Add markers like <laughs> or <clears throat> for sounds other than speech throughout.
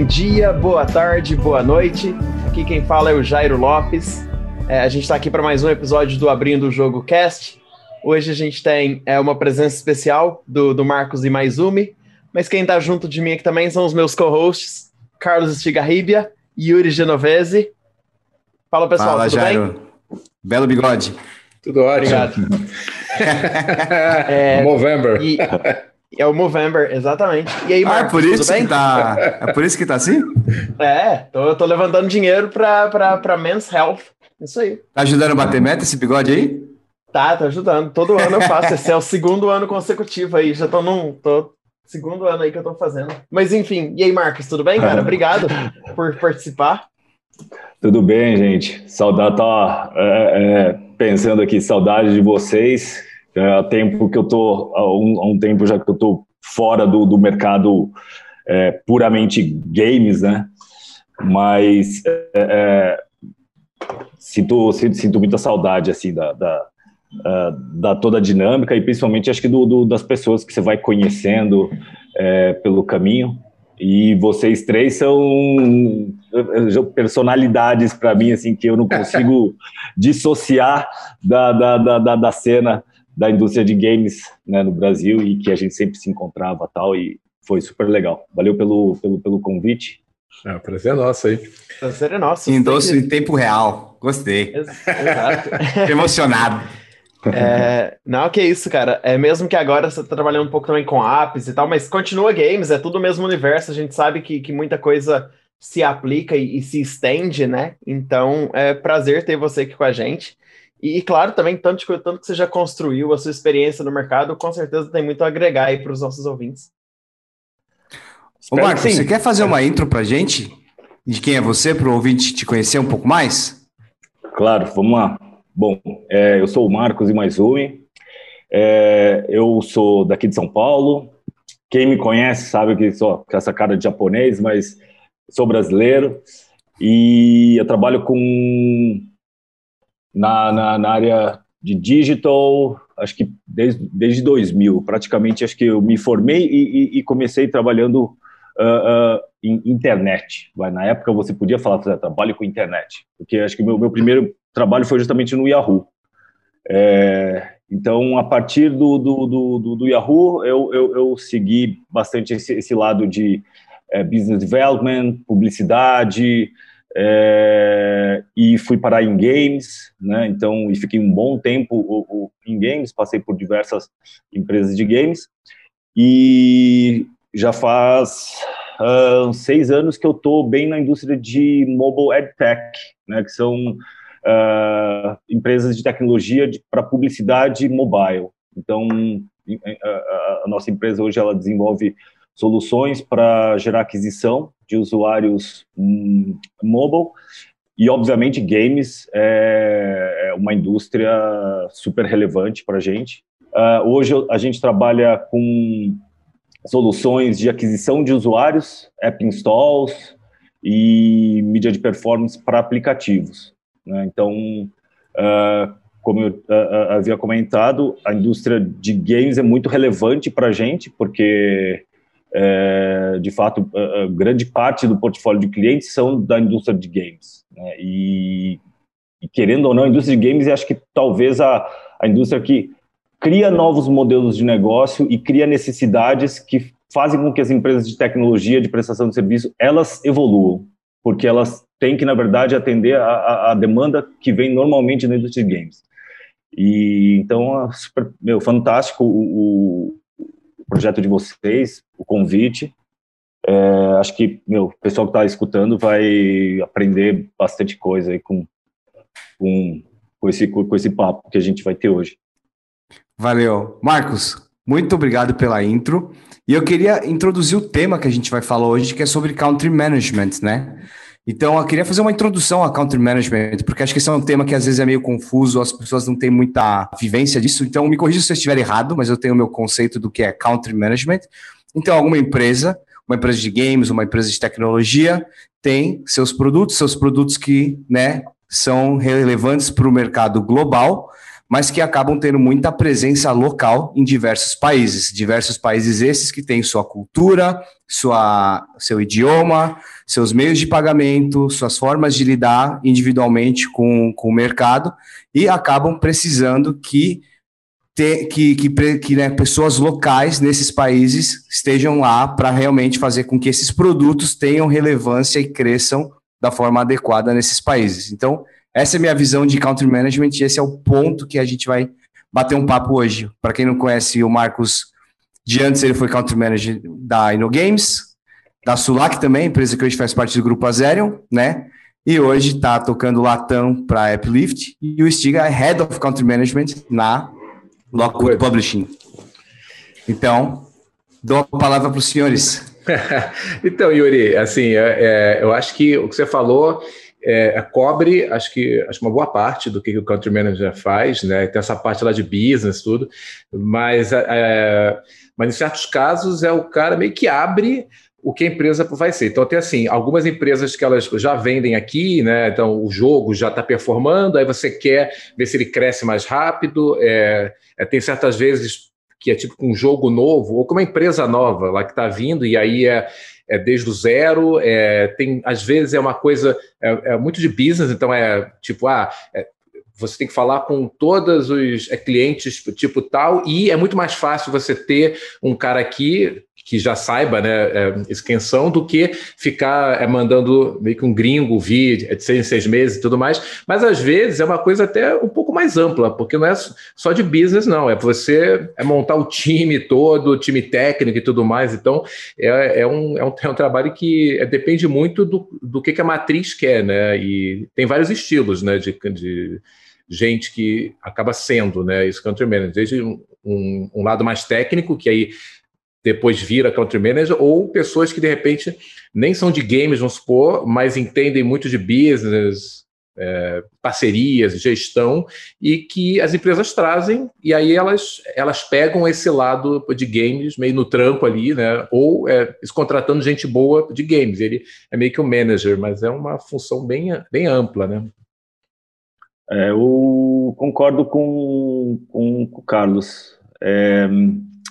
Bom dia, boa tarde, boa noite. Aqui quem fala é o Jairo Lopes. É, a gente está aqui para mais um episódio do Abrindo o Jogo Cast. Hoje a gente tem é, uma presença especial do, do Marcos e Maizumi, mas quem está junto de mim aqui também são os meus co-hosts, Carlos Estigarribia e Yuri Genovese. Fala pessoal, Fala, tudo Jairo. bem? Belo bigode. Tudo ótimo. Obrigado. <laughs> É, November. e, <laughs> é o Movember, exatamente. E aí, Ah, é Marcos, por tudo isso bem? que tá. É por isso que tá assim? <laughs> É, tô, tô levantando dinheiro pra, pra, pra Men's Health. Isso aí. Tá ajudando a bater meta esse bigode aí? Tá, tá ajudando. Todo ano eu faço. Esse é o segundo ano consecutivo aí. Já tô num. Tô segundo ano aí que eu tô fazendo. Mas enfim, e aí, Marcos, tudo bem, cara? Obrigado por participar. Tudo bem, gente. Saudade, tá é, é, pensando aqui, saudade de vocês. É, há tempo que eu tô, há um, há um tempo já que eu tô fora do, do mercado é, puramente games, né? Mas é, é, sinto, sinto, sinto muita saudade assim da, da, ah, da toda a dinâmica e principalmente acho que do, do- das pessoas que você vai conhecendo é, pelo caminho. E vocês três são personalidades para mim, assim, que eu não consigo <laughs> dissociar da, da, da, da cena da indústria de games né, no Brasil e que a gente sempre se encontrava tal, e foi super legal. Valeu pelo, pelo, pelo convite. É, o prazer é nosso aí. Prazer é nosso. Endosso em tempo real. Gostei. Exato. <laughs> Fiquei emocionado. É, não, que isso, cara. É mesmo que agora você tá trabalhando um pouco também com apps e tal, mas continua games, é tudo o mesmo universo. A gente sabe que, que muita coisa se aplica e, e se estende, né? Então é prazer ter você aqui com a gente. E, e, claro, também, tanto, que- tanto que você já construiu a sua experiência no mercado, com certeza tem muito a agregar aí para os nossos ouvintes. Ô, Marcos, você quer fazer uma intro pra gente? De quem é você, pro ouvinte te conhecer um pouco mais? Claro, vamos lá. Bom, é, eu sou o Marcos Imaizumi, é, eu sou daqui de São Paulo. Quem me conhece sabe que sou com essa cara de japonês, mas sou brasileiro e eu trabalho com na, na, na área de digital, acho que desde, desde 2000, praticamente acho que eu me formei e, e- e comecei trabalhando ah, ah, em internet. Na época você podia falar, "Ah, trabalho com internet, porque acho que o meu, meu primeiro trabalho foi justamente no Yahoo. É, então, a partir do, do, do, do- do Yahoo, eu, eu, eu segui bastante esse, esse lado de é, business development, publicidade, é, e fui parar em games, né? Então, e fiquei um bom tempo o- o- em games, passei por diversas empresas de games, e já faz uns seis anos que eu estou bem na indústria de mobile ad tech, né? Que são ah, empresas de tecnologia para publicidade mobile. Então, a, a- a nossa empresa hoje ela desenvolve soluções para gerar aquisição de usuários hum, mobile e, obviamente, games é, é uma indústria super relevante para a gente. Ah, hoje a gente trabalha com soluções de aquisição de usuários, app installs e mídia de performance para aplicativos. né? Então, ah, como eu ah, havia comentado, a indústria de games é muito relevante para a gente, porque, é, de fato, ah, ah, grande parte do portfólio de clientes são da indústria de games. né? E, e, querendo ou não, a indústria de games, acho que talvez a, a indústria que cria novos modelos de negócio e cria necessidades que fazem com que as empresas de tecnologia, de prestação de serviço, elas evoluam, porque elas têm que, na verdade, atender a, a, a demanda que vem normalmente na indústria de games. E então, é super, meu, fantástico o projeto de vocês, o convite. É, acho que meu, o pessoal que está escutando vai aprender bastante coisa aí com, com, com, esse, com esse papo que a gente vai ter hoje. Valeu. Marcos, muito obrigado pela intro. E eu queria introduzir o tema que a gente vai falar hoje, que é sobre country management, né? Então, eu queria fazer uma introdução a country management, porque acho que esse é um tema que às vezes é meio confuso, as pessoas não têm muita vivência disso. Então, me corrija se eu estiver errado, mas eu tenho o meu conceito do que é country management. Então, alguma empresa, uma empresa de games, uma empresa de tecnologia, tem seus produtos, seus produtos que, né, são relevantes para o mercado global, mas que acabam tendo muita presença local em diversos países. Diversos países esses que têm sua cultura, sua, seu idioma, seus meios de pagamento, suas formas de lidar individualmente com, com o mercado e acabam precisando que que, que, que né, pessoas locais nesses países estejam lá para realmente fazer com que esses produtos tenham relevância e cresçam da forma adequada nesses países. Então, essa é a minha visão de country management e esse é o ponto que a gente vai bater um papo hoje. Para quem não conhece o Marcos, de antes ele foi country manager da InnoGames, da Sulac também, empresa que hoje faz parte do grupo Azerion, né? E hoje está tocando Latam para a Applift e o Stiga é Head of Country Management na Lockwood Publishing. Então, dou a palavra para os senhores. <laughs> então, Yuri, assim, é, é, eu acho que o que você falou é, é, cobre, acho que acho uma boa parte do que o country manager faz, né? Tem essa parte lá de business, tudo, mas, é, é mas em certos casos é o cara meio que abre o que a empresa vai ser. Então, tem assim, algumas empresas que elas já vendem aqui, né? Então, o jogo já está performando, aí você quer ver se ele cresce mais rápido. É, é, tem certas vezes que é tipo um jogo novo, ou com uma empresa nova lá que está vindo, e aí é, é desde o zero. É, tem, às vezes é uma coisa é, é muito de business, então é tipo, ah, é, você tem que falar com todos os clientes tipo tal, e é muito mais fácil você ter um cara aqui que já saiba né, é, quem são, do que ficar é, mandando meio que um gringo vir é, de seis em seis meses e tudo mais. Mas às vezes é uma coisa até um pouco mais ampla, porque não é só de business, não. É você é montar o time todo, time técnico e tudo mais. Então é, é, um, é, um, <laughs> é um trabalho que é, depende muito do, do que, que a matriz quer, né? E tem vários estilos né, de, de gente que acaba sendo né, isso country manager, desde um, um, um lado mais técnico, que aí depois vira country manager, ou pessoas que de repente nem são de games, vamos supor, mas entendem muito de business, é, parcerias, gestão, e que as empresas trazem, e aí elas, elas pegam esse lado de games meio no tranco ali, né? Ou é, contratando gente boa de games. Ele é meio que um manager, mas é uma função bem, bem ampla, né? É, eu concordo com, com, com o Carlos. É,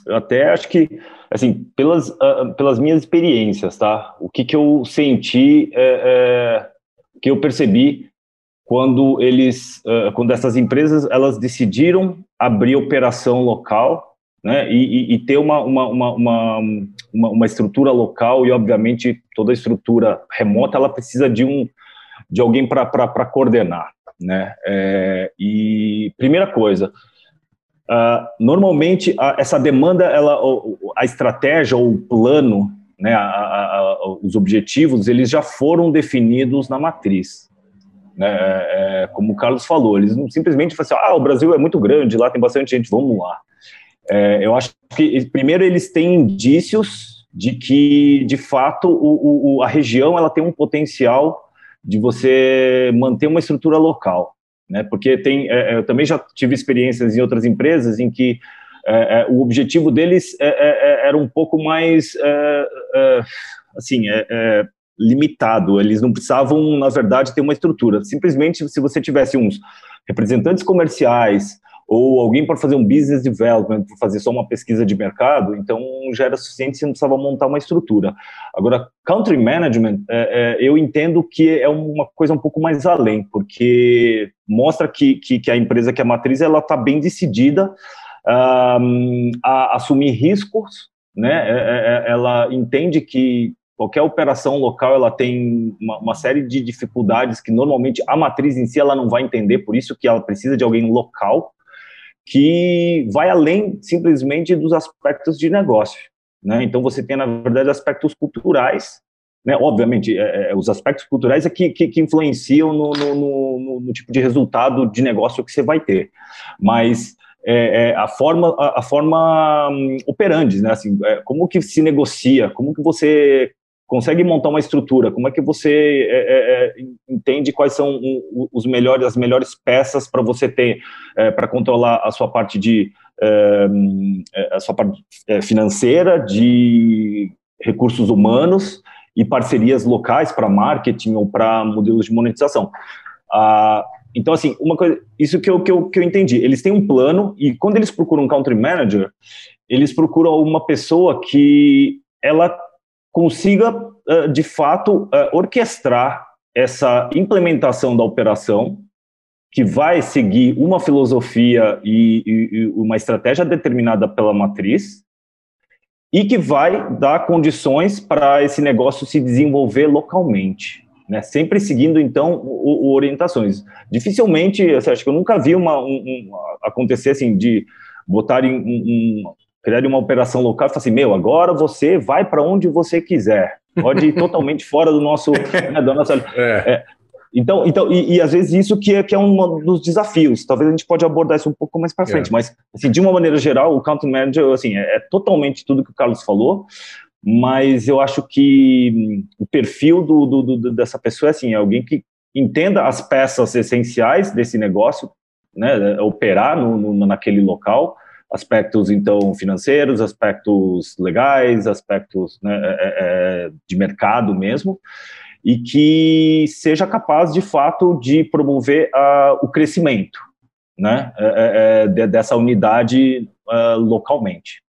eu até acho que assim, pelas, uh, pelas minhas experiências, tá? O que, que eu senti, é, é, que eu percebi quando eles, uh, quando essas empresas, elas decidiram abrir operação local, né? E, e, e ter uma, uma, uma, uma, uma estrutura local e, obviamente, toda estrutura remota, ela precisa de um de alguém para coordenar, né? É, e primeira coisa, Uh, normalmente, a, essa demanda, ela, a estratégia ou o plano, né, a, a, os objetivos, eles já foram definidos na matriz. Né, é, é como o Carlos falou, eles não simplesmente falam assim, ah, o Brasil é muito grande, lá tem bastante gente, vamos lá. É, eu acho que, primeiro, eles têm indícios de que, de fato, o, o, a região ela tem um potencial de você manter uma estrutura local né? Porque tem, é, é, eu também já tive experiências em outras empresas em que é, é o objetivo deles é, era um pouco mais assim limitado. Eles não precisavam, na verdade, ter uma estrutura. Simplesmente, se você tivesse uns representantes comerciais ou alguém para fazer um business development, para fazer só uma pesquisa de mercado, então já era suficiente, você não precisava montar uma estrutura. Agora, country management, é, é, eu entendo que é uma coisa um pouco mais além, porque mostra que, que, que a empresa, que é a matriz, ela está bem decidida um, a assumir riscos, né? É, é, é, ela entende que qualquer operação local ela tem uma, uma, série de dificuldades que normalmente a matriz em si ela não vai entender, por isso que ela precisa de alguém local que vai além simplesmente dos aspectos de negócio. Né? Então, você tem, na verdade, aspectos culturais, né? obviamente, é, é, os aspectos culturais é que, que, que influenciam no, no, no, no, tipo de resultado de negócio que você vai ter. Mas é, é, a forma, a, a forma um, né? assim, é, como que se negocia, como que você consegue montar uma estrutura? Como é que você é, é, é entende quais são os melhores, as melhores peças para você ter é, para controlar a sua parte de é, é, a sua parte financeira, de recursos humanos e parcerias locais para marketing ou para modelos de monetização? Ah, então, assim, uma coisa, isso que eu, que, eu, que eu entendi. Eles têm um plano e quando eles procuram um country manager, eles procuram uma pessoa que ela consiga, de fato, orquestrar essa implementação da operação, que vai seguir uma filosofia e, uma estratégia determinada pela matriz, e que vai dar condições para esse negócio se desenvolver localmente né? Sempre seguindo então o, o orientações. Dificilmente, assim, acho que eu nunca vi uma um, um, acontecer assim de botarem um criar uma operação local e falar assim, meu, agora você vai para onde você quiser, pode ir totalmente <laughs> fora do nosso, né, da nossa. É. É, então, então e, e, às vezes isso que é, que é um dos desafios. Talvez a gente pode abordar isso um pouco mais para frente, é. mas assim, de uma maneira geral, o country manager assim é, é, totalmente tudo que o Carlos falou mas eu acho que hum, o perfil do, do, do, dessa pessoa é assim, é alguém que entenda as peças essenciais desse negócio, né, operar no, no, naquele local, aspectos então financeiros, aspectos legais, aspectos né, é, é, é de mercado mesmo, e que seja capaz de fato de promover uh, o crescimento, né, é, dessa unidade uh, localmente.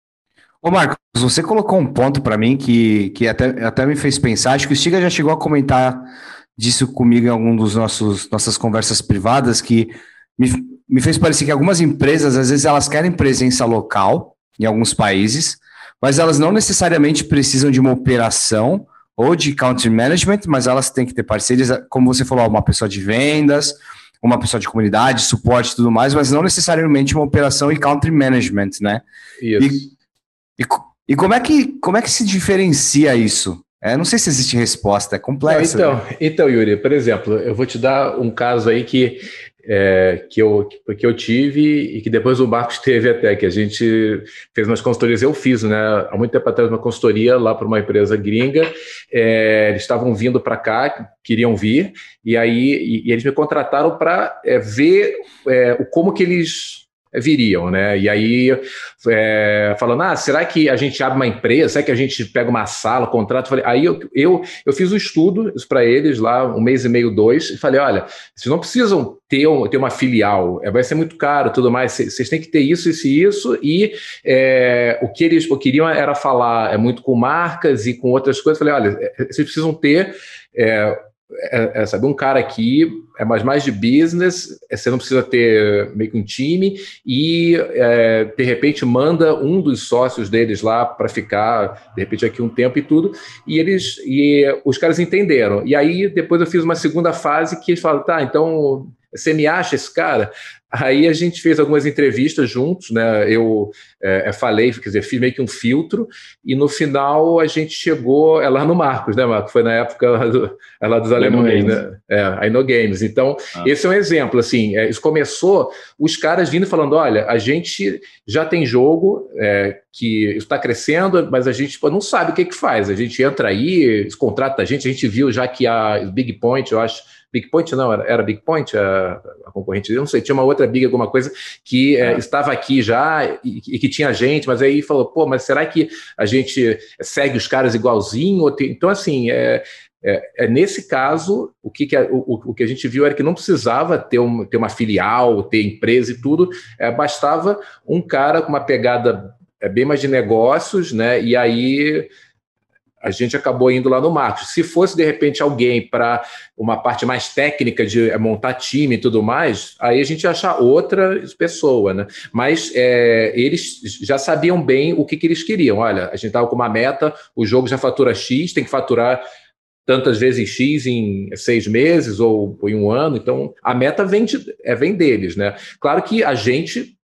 Ô Marcos, você colocou um ponto para mim que, que até, até me fez pensar, acho que o Stiga já chegou a comentar disso comigo em algum dos nossos nossas conversas privadas, que me, me fez parecer que algumas empresas, às vezes, elas querem presença local em alguns países, mas elas não necessariamente precisam de uma operação ou de country management, mas elas têm que ter parcerias, como você falou, uma pessoa de vendas, uma pessoa de comunidade, suporte e tudo mais, mas não necessariamente uma operação e country management, né? Isso. E, e, e como, é que, como é que se diferencia isso? É, não sei se existe resposta, é complexo. Então, né? então, Yuri, por exemplo, eu vou te dar um caso aí que, é, que, eu, que eu tive e que depois o Marcos teve até, que a gente fez umas consultorias, eu fiz, né? Há muito tempo atrás, uma consultoria lá para uma empresa gringa. É, eles estavam vindo para cá, queriam vir, e aí e, e eles me contrataram para é, ver é, como que eles viriam, né? E aí, é, falando, ah, será que a gente abre uma empresa? Será que a gente pega uma sala, contrato? Falei, aí eu, eu, eu fiz um estudo para eles lá, um mês e meio, dois, e falei, olha, vocês não precisam ter, um, ter uma filial, é, vai ser muito caro, tudo mais, vocês têm que ter isso, isso e isso, e é, o que eles queriam era falar é, muito com marcas e com outras coisas. Falei, olha, é, vocês precisam ter é, é, é, sabe, um cara aqui é mais, mais de business, é, você não precisa ter meio que um time, e é, de repente manda um dos sócios deles lá para ficar, de repente, aqui um tempo e tudo, e eles e os caras entenderam. E aí depois eu fiz uma segunda fase que eles falaram, tá, então você me acha esse cara? Aí a gente fez algumas entrevistas juntos, né? Eu é, é, falei, quer dizer, fiz meio que um filtro, e no final a gente chegou, é lá no Marcos, né, Marcos? Foi na época lá, do, é lá dos alemães, né? É, aí no Games. Então, ah. esse é um exemplo, assim, é, isso começou, os caras vindo falando, olha, a gente já tem jogo é, que está crescendo, mas a gente pô, não sabe o que que faz. A gente entra aí, contrata a gente, a gente viu já que a Big Point, eu acho, Big Point não, era, era Big Point a, a, concorrente, eu não sei, tinha uma outra Big alguma coisa que é, estava aqui já e, e, que tinha gente, mas aí falou, pô, mas será que a gente segue os caras igualzinho? Então, assim, é, é, é, nesse caso, o que, que a, o, o, que a gente viu era que não precisava ter, um, ter uma filial, ter empresa e tudo, é, bastava um cara com uma pegada é, bem mais de negócios, né? E aí a gente acabou indo lá no Marcos. Se fosse, de repente, alguém para uma parte mais técnica de é, montar time e tudo mais, aí a gente ia achar outra pessoa, né? Mas é, eles já sabiam bem o que, que eles queriam. Olha, a gente estava com uma meta, o jogo já fatura X, tem que faturar tantas vezes X em seis meses ou em um ano, então a meta vem, de, é, vem deles, né? Claro que a gente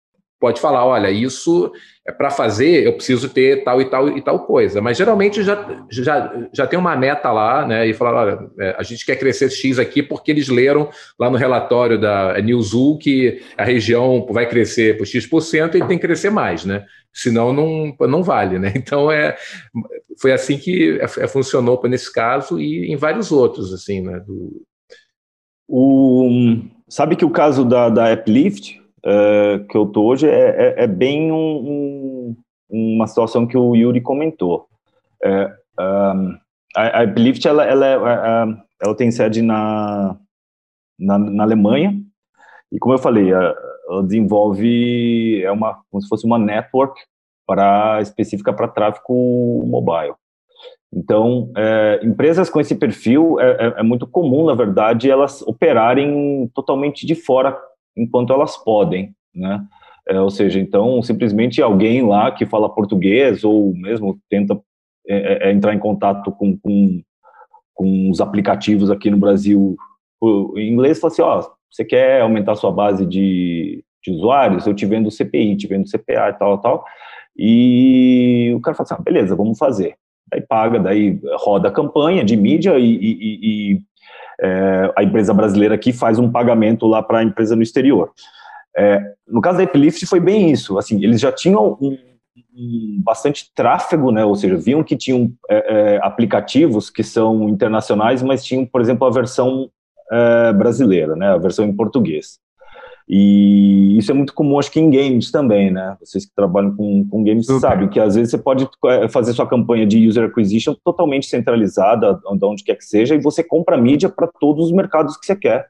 pode falar, olha, isso é para fazer, eu preciso ter tal e tal e tal coisa. Mas geralmente já, já, já tem uma meta lá, né? E falar, olha, é, a gente quer crescer X aqui porque eles leram lá no relatório da Newzoo que a região vai crescer por X% e tem que crescer mais, né? Senão não, não vale, né? <laughs> Então é, foi assim que é, é funcionou nesse caso e em vários outros, assim, né? Do... O, sabe que o caso da, da Applift, uh, que eu tô hoje é, é, é bem um, um, uma situação que o Yuri comentou. É, um, a, Belift, ela, ela, ela, ela tem sede na, na, na, Alemanha, E como eu falei, ela desenvolve é uma como se fosse uma network para específica para tráfego mobile. Então, é, empresas com esse perfil é, é, é, muito comum, na verdade, elas operarem totalmente de fora enquanto elas podem, né? É, ou seja, então simplesmente alguém lá que fala português ou mesmo tenta é, é, entrar em contato com, com, com os aplicativos aqui no Brasil em inglês, fala assim, ó, você quer aumentar sua base de, de usuários? Eu te vendo CPI, te vendo CPA e tal, tal. E o cara fala assim, ah, beleza, vamos fazer. Aí paga, daí roda a campanha de mídia e, e, e é, a empresa brasileira aqui faz um pagamento lá para a empresa no exterior. É, no caso da Eplift foi bem isso, assim, eles já tinham um, um, bastante tráfego, né, ou seja, viam que tinham é, é aplicativos que são internacionais, mas tinham, por exemplo, a versão é, brasileira, né, a versão em português. E isso é muito comum, acho que em games também, né? Vocês que trabalham com, com games Super. sabem que às vezes você pode é, fazer sua campanha de user acquisition totalmente centralizada, de onde quer que seja, e você compra mídia para todos os mercados que você quer.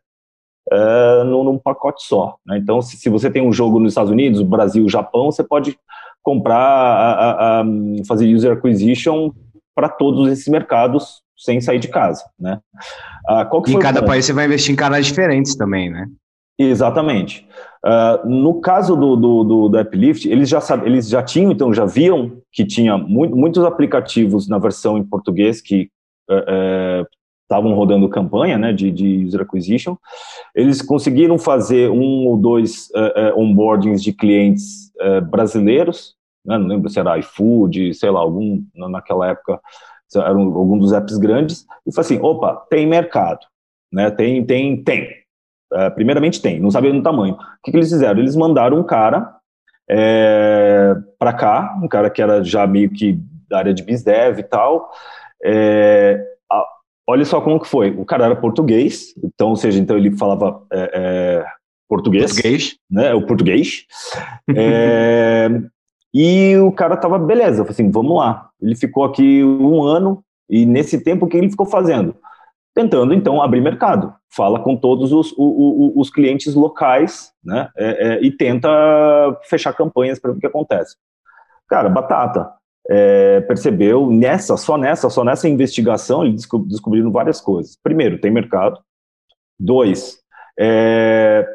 É, num, num, pacote só. Né? Então, se, se, você tem um jogo nos Estados Unidos, Brasil, Japão, você pode comprar, a, a, a fazer user acquisition para todos esses mercados sem sair de casa, né? Ah, em cada país você vai investir em canais diferentes também, né? Exatamente. Uh, no caso do, do, do, do Applift, eles já, sabe, eles já tinham, então, já viam que tinha muito, muitos aplicativos na versão em português que estavam uh, uh, rodando campanha né, de, de user acquisition. Eles conseguiram fazer um ou dois onboardings de clientes brasileiros, né, não lembro se era iFood, sei lá, algum, naquela época, eram algum dos apps grandes, e foi assim, opa, tem mercado, né, tem, tem, tem, é, primeiramente tem, não sabia no tamanho. O que, que, eles fizeram? Eles mandaram um cara é, para cá, um cara que era já meio que da área de BizDev e tal. É, a, olha só como que foi. O cara era português, então, ou seja, então ele falava é, é português, português, né? O português. É, <laughs> e o cara tava beleza, assim, vamos lá. Ele ficou aqui um ano e nesse tempo o que ele ficou fazendo? Tentando então abrir mercado. Fala com todos os, os, os clientes locais, né? É, é, e tenta fechar campanhas para ver o que acontece. Cara, batata. É, percebeu nessa, só nessa, só nessa investigação, eles descobriram várias coisas. Primeiro, tem mercado. Dois, é,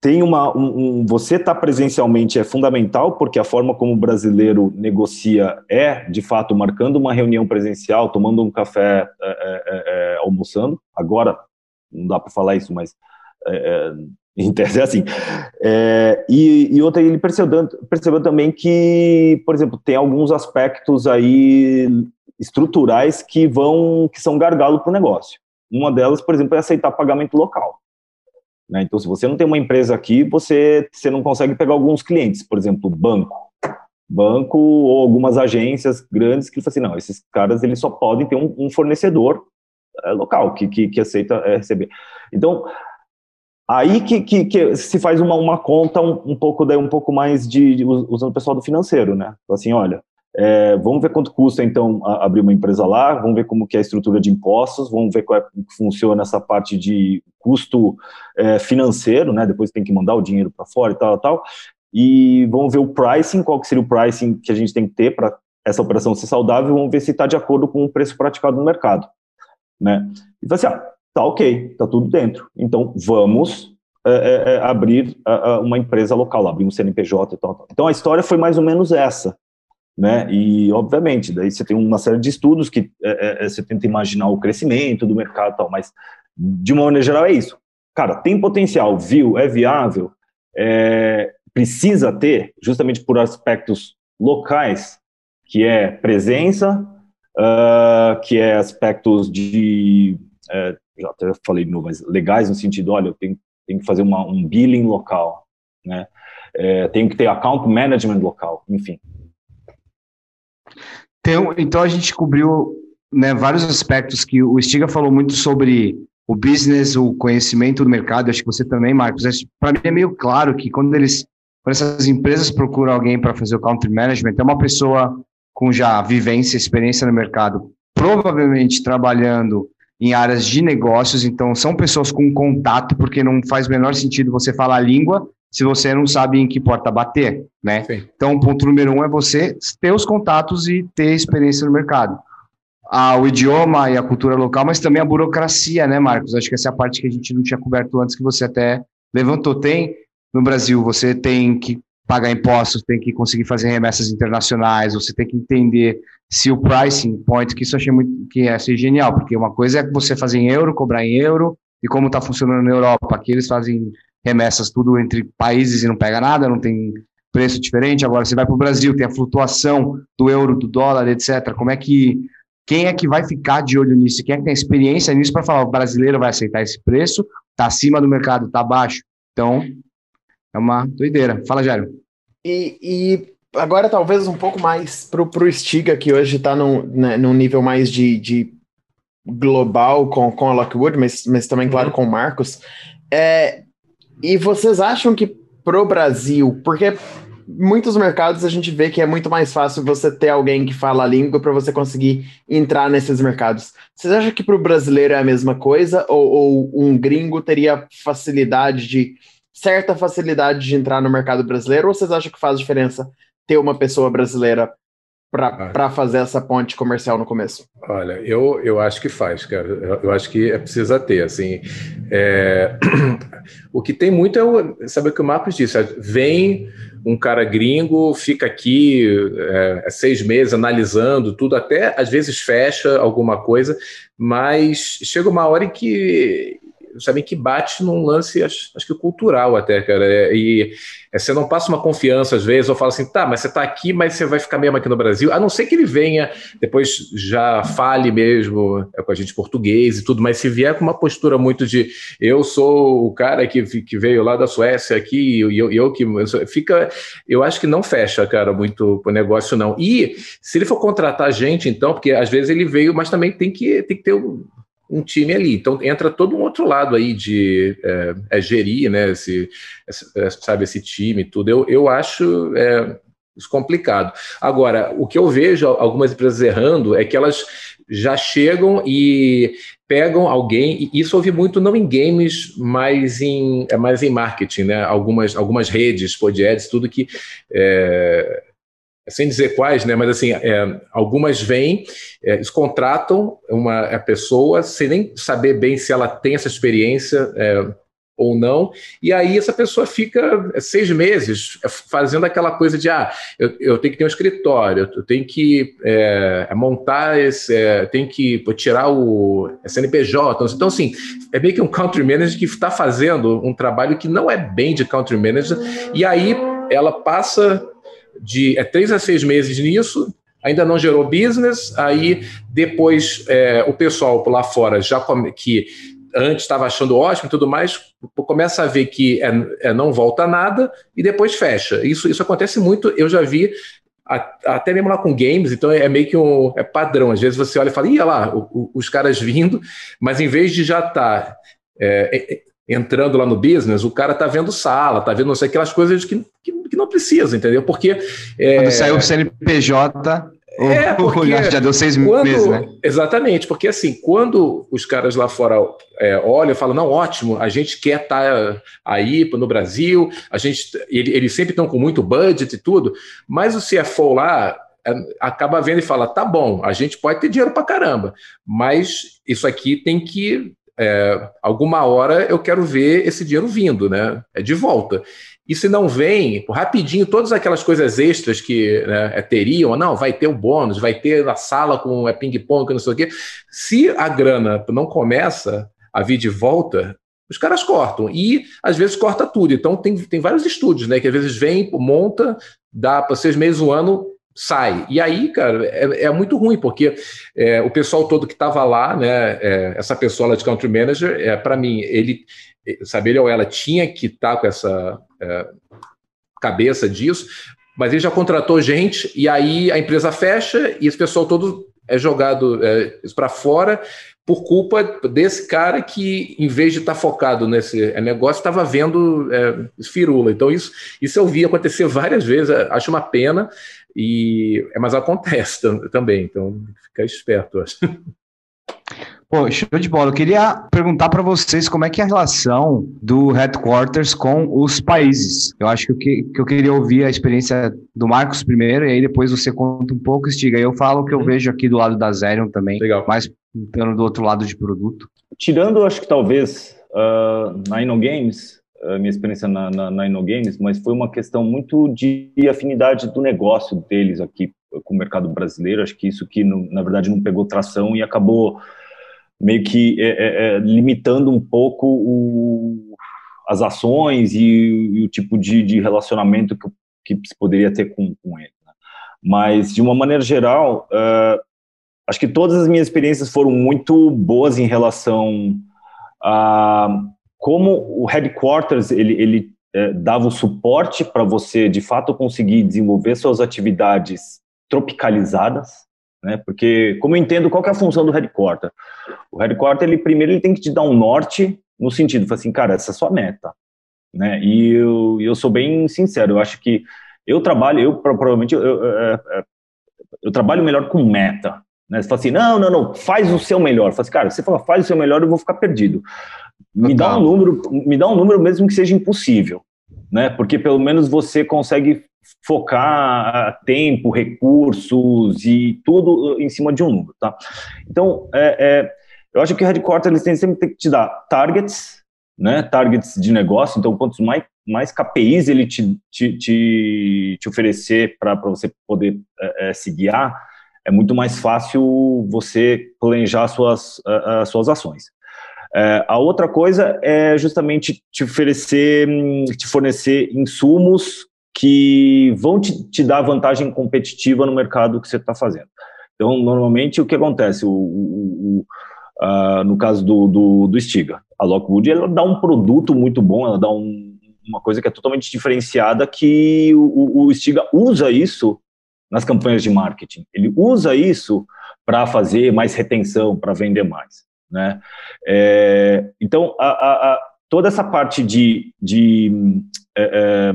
tem uma um, um você estar tá presencialmente é fundamental porque a forma como o brasileiro negocia é de fato marcando uma reunião presencial tomando um café é, é, é almoçando agora não dá para falar isso mas é, é, <laughs> em tese é assim e, e outra ele percebeu, percebeu também que por exemplo tem alguns aspectos aí estruturais que vão que são gargalo para o negócio uma delas por exemplo é aceitar pagamento local né? Então, se você não tem uma empresa aqui, você, você não consegue pegar alguns clientes, por exemplo, banco. Banco ou algumas agências grandes que falam assim, não, esses caras eles só podem ter um, um fornecedor é, local que, que, que aceita é, receber. Então, aí que, que, que, se faz uma, uma conta um, um pouco daí um pouco mais de, de, usando o pessoal do financeiro, né? Assim, olha, é, vamos ver quanto custa, então, a, abrir uma empresa lá, vamos ver como que é a estrutura de impostos, vamos ver como, é, como funciona essa parte de custo é, financeiro, né, depois tem que mandar o dinheiro para fora e tal, tal, e vamos ver o pricing, qual que seria o pricing que a gente tem que ter para essa operação ser saudável, vamos ver se está de acordo com o preço praticado no mercado, né, e vai assim, ah, tá ok, tá tudo dentro, então vamos é, é, abrir uma empresa local, abrir um CNPJ e tal, tal. Então a história foi mais ou menos essa, né? E obviamente, daí você tem uma série de estudos que é, você tenta imaginar o crescimento do mercado, e tal, mas de uma maneira geral é isso. Cara, tem potencial, viu? É viável, precisa ter, justamente por aspectos locais, que é presença, uh, que é aspectos de, é, já até falei de novo, mas legais no sentido, olha, eu tenho, tenho que fazer uma, um billing local, né? É, tenho que ter account management local, enfim. Tem, então a gente cobriu né, vários aspectos que o Stiga falou muito sobre o business, o conhecimento do mercado. Acho que você também, Marcos. Para mim é meio claro que quando eles, quando essas empresas procuram alguém para fazer o country management, é uma pessoa com já vivência, experiência no mercado, provavelmente trabalhando em áreas de negócios, então são pessoas com contato, porque não faz o menor sentido você falar a língua se você não sabe em que porta bater, né? Sim. Então, o ponto número um é você ter os contatos e ter experiência no mercado. Ah, o idioma e a cultura local, mas também a burocracia, né, Marcos? Acho que essa é a parte que a gente não tinha coberto antes, que você até levantou. Tem, no Brasil, você tem que pagar impostos, tem que conseguir fazer remessas internacionais, você tem que entender se o pricing point, que isso eu achei muito que é assim, genial, porque uma coisa é você fazer em euro, cobrar em euro, e como está funcionando na Europa, aqui eles fazem remessas tudo entre países e não pega nada, não tem preço diferente. Agora você vai para o Brasil, tem a flutuação do euro, do dólar, etc. Como é que quem é que vai ficar de olho nisso? Quem é que tem experiência nisso para falar o brasileiro vai aceitar esse preço? Está acima do mercado, está abaixo. Então, é uma doideira. Fala, Jairo. E, e agora, talvez um pouco mais para o Stiga, que hoje está num, né, num nível mais de, de global com, com a Lockwood, mas, mas também, claro, uhum. com o Marcos. É, e vocês acham que pro Brasil, porque muitos mercados a gente vê que é muito mais fácil você ter alguém que fala a língua para você conseguir entrar nesses mercados. Vocês acham que para o brasileiro é a mesma coisa? Ou, ou, um gringo teria facilidade de certa facilidade de entrar no mercado brasileiro, ou vocês acham que faz diferença ter uma pessoa brasileira para ah. fazer essa ponte comercial no começo? Olha, eu, eu acho que faz, cara. Eu, eu acho que é precisa ter, assim. É... <clears throat> o que tem muito é o, sabe o que o Marcos disse? É, vem um cara gringo, fica aqui é, é, seis meses analisando tudo, até às vezes fecha alguma coisa, mas chega uma hora em que sabem que bate num lance, acho, acho que cultural até, cara. É, e é, você não passa uma confiança às vezes, ou fala assim, tá, mas você tá aqui, mas você vai ficar mesmo aqui no Brasil, a não ser que ele venha, depois já fale mesmo é, com a gente português e tudo, mas se vier com uma postura muito de eu sou o cara que, que veio lá da Suécia aqui, e eu, eu que. Fica. Eu acho que não fecha, cara, muito o negócio, não. E se ele for contratar gente, então, porque às vezes ele veio, mas também tem que, tem que ter um um time ali. Então entra todo um outro lado aí de é, é gerir, né? Esse, esse, sabe, esse time tudo. Eu, eu acho é, complicado. Agora, o que eu vejo algumas empresas errando é que elas já chegam e pegam alguém, e isso eu vi muito não em games, mas em, é mais em marketing, né? Algumas, algumas redes, pod tudo que é, sem dizer quais, né, mas assim, é, algumas vêm, é, eles contratam uma a pessoa sem nem saber bem se ela tem essa experiência é, ou não, e aí essa pessoa fica é, seis meses fazendo aquela coisa de, ah, eu, eu tenho que ter um escritório, eu tenho que é, montar esse, é, tenho que tirar o CNPJ, então assim, é meio que um country manager que está fazendo um trabalho que não é bem de country manager, e aí ela passa de é, três a seis meses nisso, ainda não gerou business, aí depois é, o pessoal lá fora já que antes estava achando ótimo e tudo mais, começa a ver que é, é, não volta nada e depois fecha. Isso, isso acontece muito, eu já vi até mesmo lá com games, então é meio que um é padrão. Às vezes você olha e fala, ia lá, os caras vindo, mas em vez de já estar tá, é, entrando lá no business, o cara tá vendo sala, tá vendo não sei aquelas coisas que, que não precisa, entendeu? Porque. É... Quando saiu o CNPJ. É, <laughs> porque já deu seis quando, meses, né? Exatamente, porque assim, quando os caras lá fora é, olham e falam, não, ótimo, a gente quer estar tá aí no Brasil, a gente, ele, eles sempre estão com muito budget e tudo, mas o CFO lá é, acaba vendo e fala, tá bom, a gente pode ter dinheiro para caramba, mas isso aqui tem que é, alguma hora eu quero ver esse dinheiro vindo, né? É de volta. E se não vem, rapidinho, todas aquelas coisas extras que né, teriam, não, vai ter o um bônus, vai ter a sala com é, ping-pong, não sei o quê. Se a grana não começa a vir de volta, os caras cortam. E às vezes corta tudo. Então tem, tem vários estúdios, né? Que às vezes vem, monta, dá para seis meses, um ano, sai. E aí, cara, é, é muito ruim, porque é, o pessoal todo que estava lá, né? É, essa pessoa lá de country manager, é, para mim, ele sabe, ele ou ela tinha que estar tá com essa é, cabeça disso, mas ele já contratou gente e aí a empresa fecha e esse pessoal todo é jogado é, para fora por culpa desse cara que, em vez de estar tá focado nesse é, negócio, estava vendo é. Então, isso, isso eu vi acontecer <laughs> várias vezes, acho uma pena, e, é, mas acontece também, então fica esperto, acho. Pô, show de bola. Eu queria perguntar para vocês como é que é a relação do headquarters com os países. Eu acho que eu, que, eu queria ouvir a experiência do Marcos primeiro, e aí depois você conta um pouco, Stiga. Eu falo o que eu uhum. vejo aqui do lado da Zerion também, Legal. mais estando do outro lado de produto. Tirando, acho que talvez, uh, na InnoGames, a minha experiência na, na, na InnoGames, mas foi uma questão muito de afinidade do negócio deles aqui com o mercado brasileiro. Acho que isso que, na verdade, não pegou tração e acabou meio que é, é, é, limitando um pouco o, as ações e, e, o tipo de, de relacionamento que, que, se poderia ter com, com ele. Né? Mas, de uma maneira geral, uh, acho que todas as minhas experiências foram muito boas em relação a como o headquarters ele, ele é, dava o suporte para você de fato conseguir desenvolver suas atividades tropicalizadas, né? Porque como eu entendo qual é a função do headquarter, o headquarter ele primeiro ele tem que te dar um norte no sentido, assim, cara, essa é a sua meta, né? E eu, eu sou bem sincero, eu acho que eu trabalho, eu provavelmente eu, eu, eu, é, é, eu trabalho melhor com meta, né? Você fala assim, não, não, não, faz o seu melhor. Fala assim, cara, você fala, faz o seu melhor, eu vou ficar perdido. Me dá um número, me dá um número mesmo que seja impossível, né? Porque pelo menos você consegue focar tempo, recursos e tudo em cima de um número, tá? Então, é, é, eu acho que o headquarter eles têm sempre que te dar targets, né? Targets de negócio. Então, quantos mais mais KPIs ele te, te, te, te oferecer para você poder é, é, se guiar, é muito mais fácil você planejar suas, as suas ações. É, a outra coisa é justamente te oferecer, te fornecer insumos que vão te, te dar vantagem competitiva no mercado que você está fazendo. Então, normalmente, o que acontece? O, o, o uh, no caso do, do, do Stiga, a Lockwood, ela dá um produto muito bom, ela dá um, uma coisa que é totalmente diferenciada, que o, o Stiga usa isso nas campanhas de marketing. Ele usa isso para fazer mais retenção, para vender mais. Né? É, então, a, a, a, toda essa parte de, de é, é,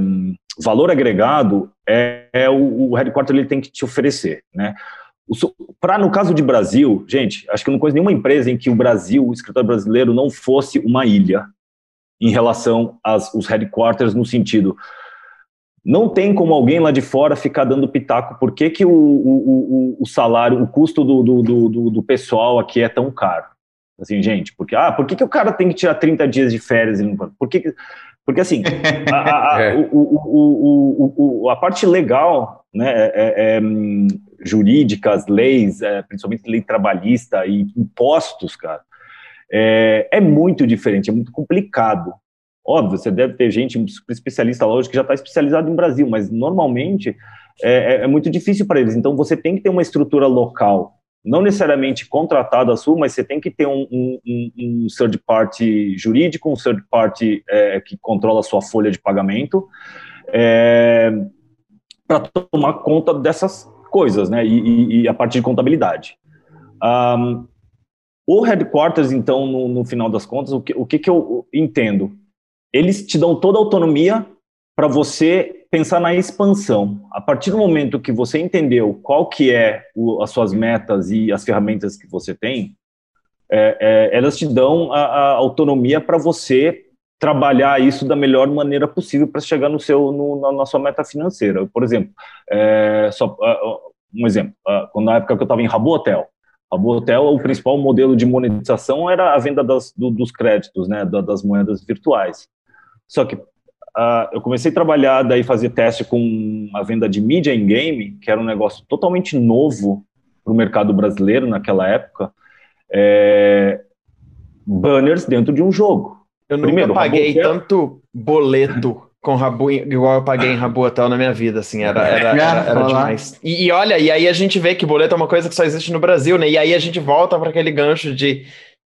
valor agregado é, é o, o headquarter ele tem que te oferecer. Né? Para no caso de Brasil, gente, acho que eu não conheço nenhuma empresa em que o Brasil, o escritório brasileiro, não fosse uma ilha em relação aos headquarters no sentido não tem como alguém lá de fora ficar dando pitaco por que, que o, o, o, salário, o custo do, do, do, do, pessoal aqui é tão caro. Assim, gente, porque, ah, por que, que o cara tem que tirar 30 dias de férias? Por que, porque assim, a, a, <laughs> é. o, o, o, a parte legal, né, é, é, é hum, jurídica, as leis, é, principalmente lei trabalhista e impostos, cara, é, é muito diferente, é muito complicado. Óbvio, você deve ter gente especialista hoje que já está especializado em Brasil, mas normalmente é, é, é muito difícil para eles. Então você tem que ter uma estrutura local, não necessariamente contratada a sua, mas você tem que ter um, um, um third party jurídico, um third party é, que controla a sua folha de pagamento, é, para tomar conta dessas coisas, né? E, e, e a parte de contabilidade. Um, o headquarters, então, no, no, final das contas, o que, o que, que eu entendo? eles te dão toda a autonomia para você pensar na expansão. A partir do momento que você entendeu qual que é o, as suas metas e as ferramentas que você tem, é, é, elas te dão a, a autonomia para você trabalhar isso da melhor maneira possível para chegar no seu, no, na, na, sua meta financeira. Por exemplo, é, só, um exemplo, quando na época que eu estava em Rabo Hotel, Rabo Hotel, o principal modelo de monetização era a venda das, do, dos créditos, né, das moedas virtuais. Só que uh, eu comecei a trabalhar, daí fazer teste com a venda de mídia em game, que era um negócio totalmente novo para o mercado brasileiro naquela época. É, banners dentro de um jogo. Eu Primeiro, nunca paguei tanto boleto com Rabu, igual eu paguei em Rabu Hotel na minha vida, assim, era, era, era, era demais. E, e, olha, e aí a gente vê que boleto é uma coisa que só existe no Brasil, né? E aí a gente volta para aquele gancho de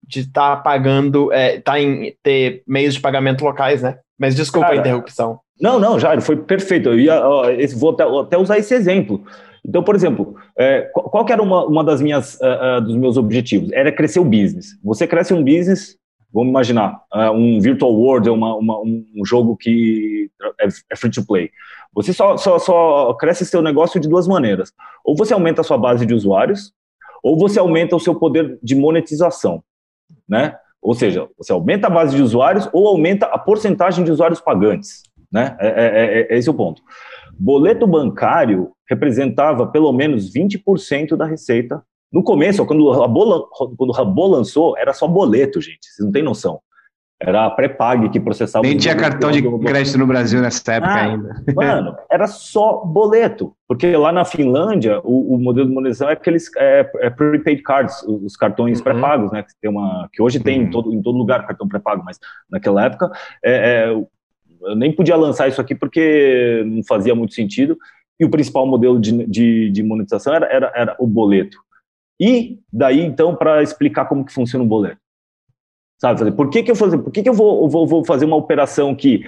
de estar tá pagando, é, tá em ter meios de pagamento locais, né? Mas desculpa Cara, a interrupção. Não, não, já foi perfeito. Eu ia, ó, vou até, até, usar esse exemplo. Então, por exemplo, é, qual, qual era uma, uma das minhas uh, uh, dos meus objetivos? Era crescer o business. Você cresce um business, vamos imaginar, uh, um virtual world, uma, uma, um jogo que é, é free to play. Você só, só, só cresce seu negócio de duas maneiras. Ou você aumenta a sua base de usuários, ou você aumenta o seu poder de monetização. né? Ou seja, você aumenta a base de usuários ou aumenta a porcentagem de usuários pagantes, né? É, é, é, é esse o ponto. Boleto bancário representava pelo menos 20% da receita. No começo, quando a Rabo, quando o lançou, era só boleto, gente. Vocês não têm noção. Era a pré-pag que processava. Nem tinha cartão de crédito no Brasil nessa época ah, ainda. <laughs> Mano, era só boleto. Porque lá na Finlândia, o, o modelo de monetização é aqueles é, é prepaid cards, os cartões uhum. pré-pagos, né? Que, tem uma, que hoje tem uhum. em, todo, em todo lugar cartão pré-pago, mas naquela época é, é, eu nem podia lançar isso aqui porque não fazia muito sentido. E o principal modelo de, de, de monetização era, era, era o boleto. E daí, então, para explicar como que funciona o boleto. Sabe, por que, que eu fazer, por que, que eu vou, vou, vou fazer uma operação que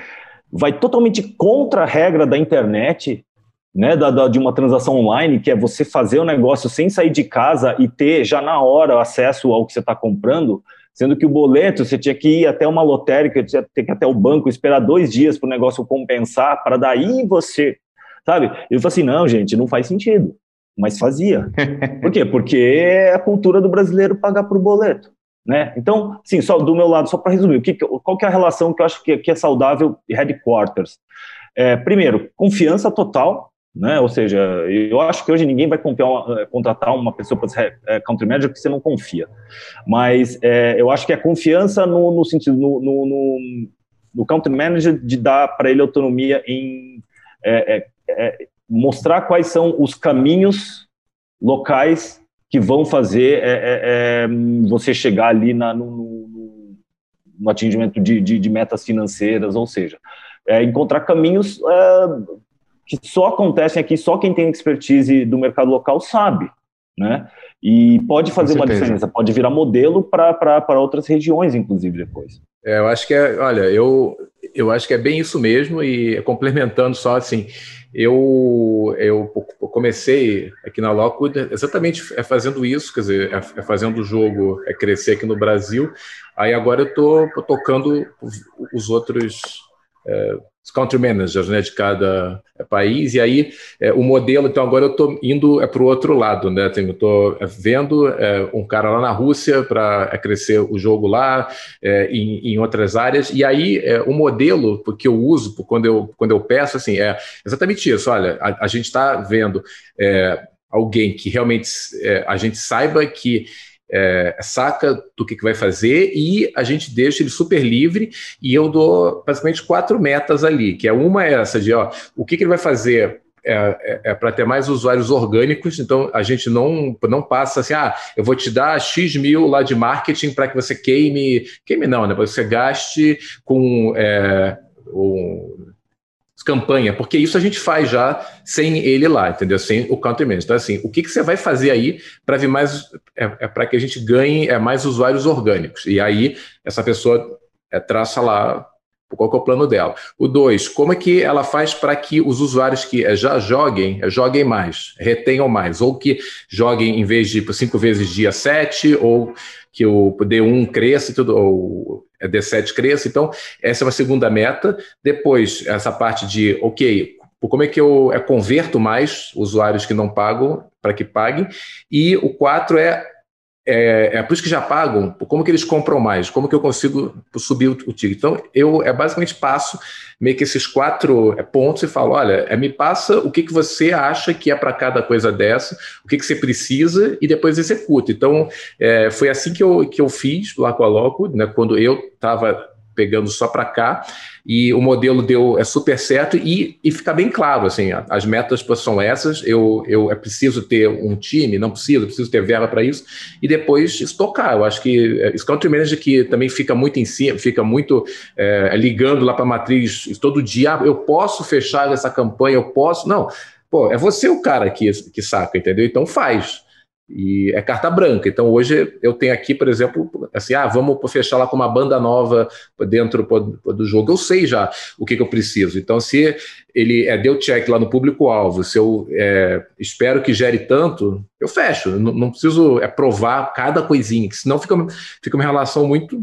vai totalmente contra a regra da internet, né, da, da, de uma transação online, que é você fazer o negócio sem sair de casa e ter já na hora acesso ao que você está comprando, sendo que o boleto você tinha que ir até uma lotérica, tinha que ir até o banco, esperar dois dias para o negócio compensar, para daí você, sabe? Ele falou assim, não, gente, não faz sentido, mas fazia. <laughs> Por quê? Porque é a cultura do brasileiro pagar por boleto. Né? Então, sim, só do meu lado, só para resumir, que, qual que é a relação que eu acho que, que é saudável de headquarters? É, primeiro, confiança total, né? Ou seja, eu acho que hoje ninguém vai é, contratar uma pessoa para ser é, country manager que você não confia. Mas é, eu acho que é confiança no, no sentido, no, no, no, no country manager de dar para ele autonomia em é, mostrar quais são os caminhos locais que vão fazer é, é, é, você chegar ali na, no, no, no, atingimento de, de, de, metas financeiras, ou seja, é, encontrar caminhos é, que só acontecem aqui, só quem tem expertise do mercado local sabe, né? E pode fazer uma diferença, pode virar modelo para outras regiões, inclusive, depois. É, eu acho que é, olha, eu, eu acho que é bem isso mesmo, e complementando só assim, eu, eu comecei aqui na Lockwood exatamente é fazendo isso, quer dizer, é, é fazendo o jogo é crescer aqui no Brasil. Aí agora eu estou tocando os outros os country managers né, de cada é, país, e aí é, o modelo, então agora eu estou indo é, para o outro lado, né? Eu estou é, vendo um cara lá na Rússia para crescer o jogo lá, em, em, outras áreas, e aí o modelo que eu uso quando eu, quando eu peço assim, é exatamente isso. Olha, a, a gente está vendo alguém que realmente a gente saiba que é, saca do que, que vai fazer e a gente deixa ele super livre e eu dou basicamente quatro metas ali, que é uma é essa de ó, o que, que ele vai fazer é, é, é para ter mais usuários orgânicos, então a gente não, não passa assim, ah, eu vou te dar X mil lá de marketing para que você queime, queime não, né? Você gaste com é, um, campanha, porque isso a gente faz já sem ele lá, entendeu? Sem o country manager. Então, assim, o que, que você vai fazer aí para vir mais, é, é para que a gente ganhe é, mais usuários orgânicos? E aí, essa pessoa é, traça lá qual é o plano dela. O dois, como é que ela faz para que os usuários que é, já joguem, é, joguem mais, retenham mais, ou que joguem em vez de cinco vezes dia sete, ou que o D1 cresça, tudo, ou D7 cresça. Então, essa é uma segunda meta. Depois, essa parte de, ok, como é que eu converto mais usuários que não pagam para que paguem. E o 4 é é, é por isso que já pagam, como que eles compram mais, como que eu consigo subir o, o ticket. Então, eu é, basicamente passo meio que esses quatro é, pontos e falo, olha, é, me passa o que, que você acha que é para cada coisa dessa, o que, que você precisa e depois executa. Então, é, foi assim que eu, que eu fiz lá com a Loco, né, quando eu estava pegando só para cá, e o modelo deu é super certo e, e fica bem claro, assim, as metas são essas, eu, eu é preciso ter um time, não preciso, preciso ter verba para isso, e depois estocar, eu acho que é, esse country manager que também fica muito em cima, fica muito é, ligando lá para a matriz todo dia, ah, eu posso fechar essa campanha, eu posso, não, pô, é você o cara que, que saca, entendeu? Então faz, e é carta branca. Então hoje eu tenho aqui, por exemplo, assim, ah, vamos fechar lá com uma banda nova dentro do jogo. Eu sei já o que, que eu preciso. Então, se ele é, deu check lá no público-alvo, se eu é, espero que gere tanto, eu fecho. Não, não, preciso é, provar cada coisinha, que senão fica, fica uma relação muito.